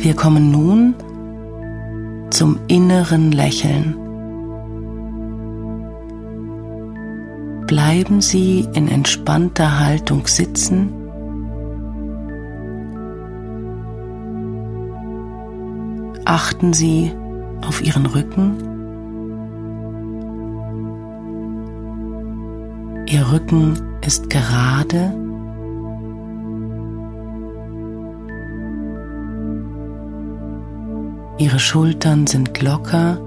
Wir kommen nun zum inneren Lächeln. Bleiben Sie in entspannter Haltung sitzen. Achten Sie auf Ihren Rücken. Ihr Rücken ist gerade. Ihre Schultern sind locker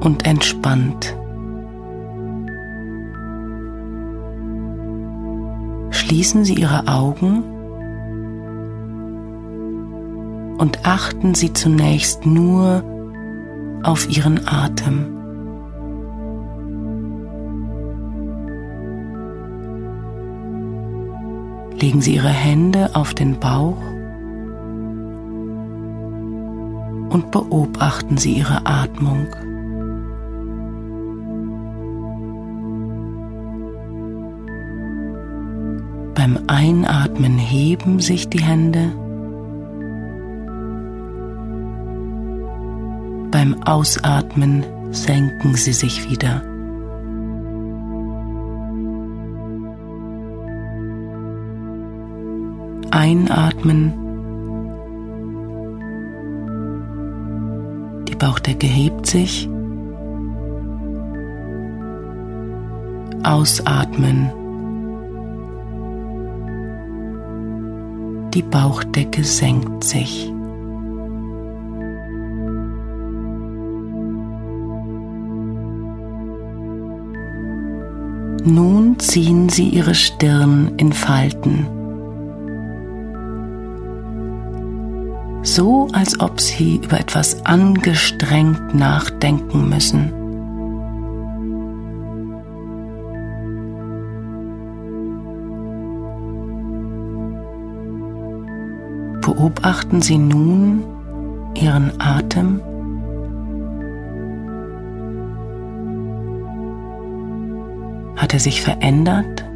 und entspannt. Schließen Sie Ihre Augen und achten Sie zunächst nur auf Ihren Atem. Legen Sie Ihre Hände auf den Bauch und beobachten Sie Ihre Atmung. Beim Einatmen heben sich die Hände. Beim Ausatmen senken sie sich wieder. Einatmen. Bauchdecke hebt sich. Ausatmen. Die Bauchdecke senkt sich. Nun ziehen Sie Ihre Stirn in Falten, so als ob Sie über etwas angestrengt nachdenken müssen. Beobachten Sie nun Ihren Atem. Hat er sich verändert?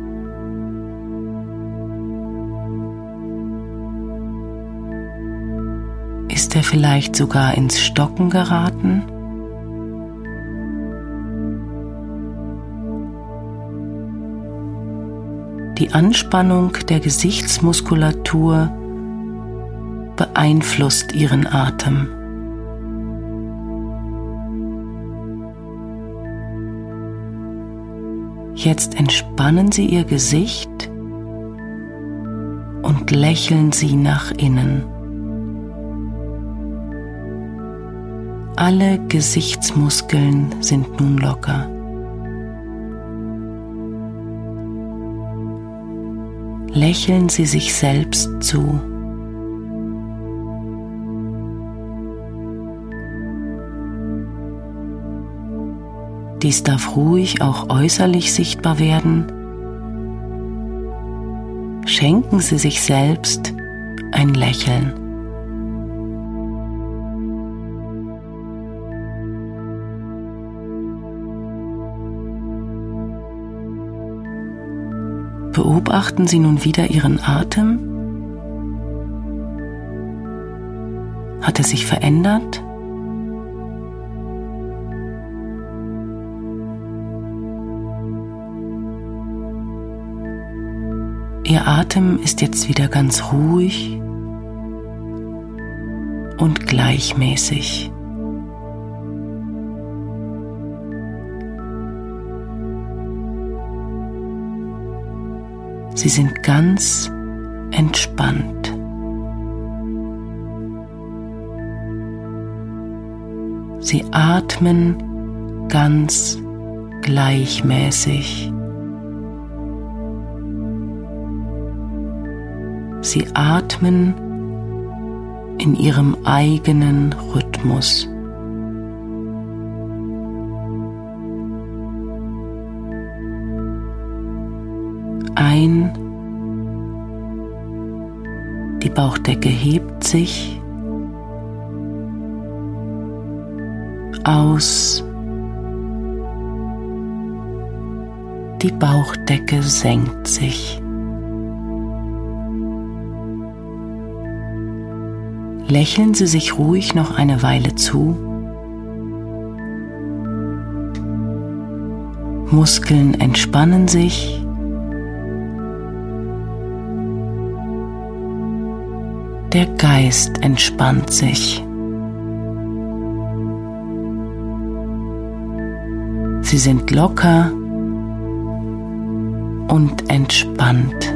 Ist er vielleicht sogar ins Stocken geraten? Die Anspannung der Gesichtsmuskulatur beeinflusst ihren Atem. Jetzt entspannen Sie Ihr Gesicht und lächeln Sie nach innen. Alle Gesichtsmuskeln sind nun locker. Lächeln Sie sich selbst zu. Dies darf ruhig auch äußerlich sichtbar werden. Schenken Sie sich selbst ein Lächeln. Beobachten Sie nun wieder Ihren Atem. Hat er sich verändert? Ihr Atem ist jetzt wieder ganz ruhig und gleichmäßig. Sie sind ganz entspannt. Sie atmen ganz gleichmäßig. Sie atmen in ihrem eigenen Rhythmus. Ein, die Bauchdecke hebt sich, aus, die Bauchdecke senkt sich. Lächeln Sie sich ruhig noch eine Weile zu. Muskeln entspannen sich. Der Geist entspannt sich. Sie sind locker und entspannt.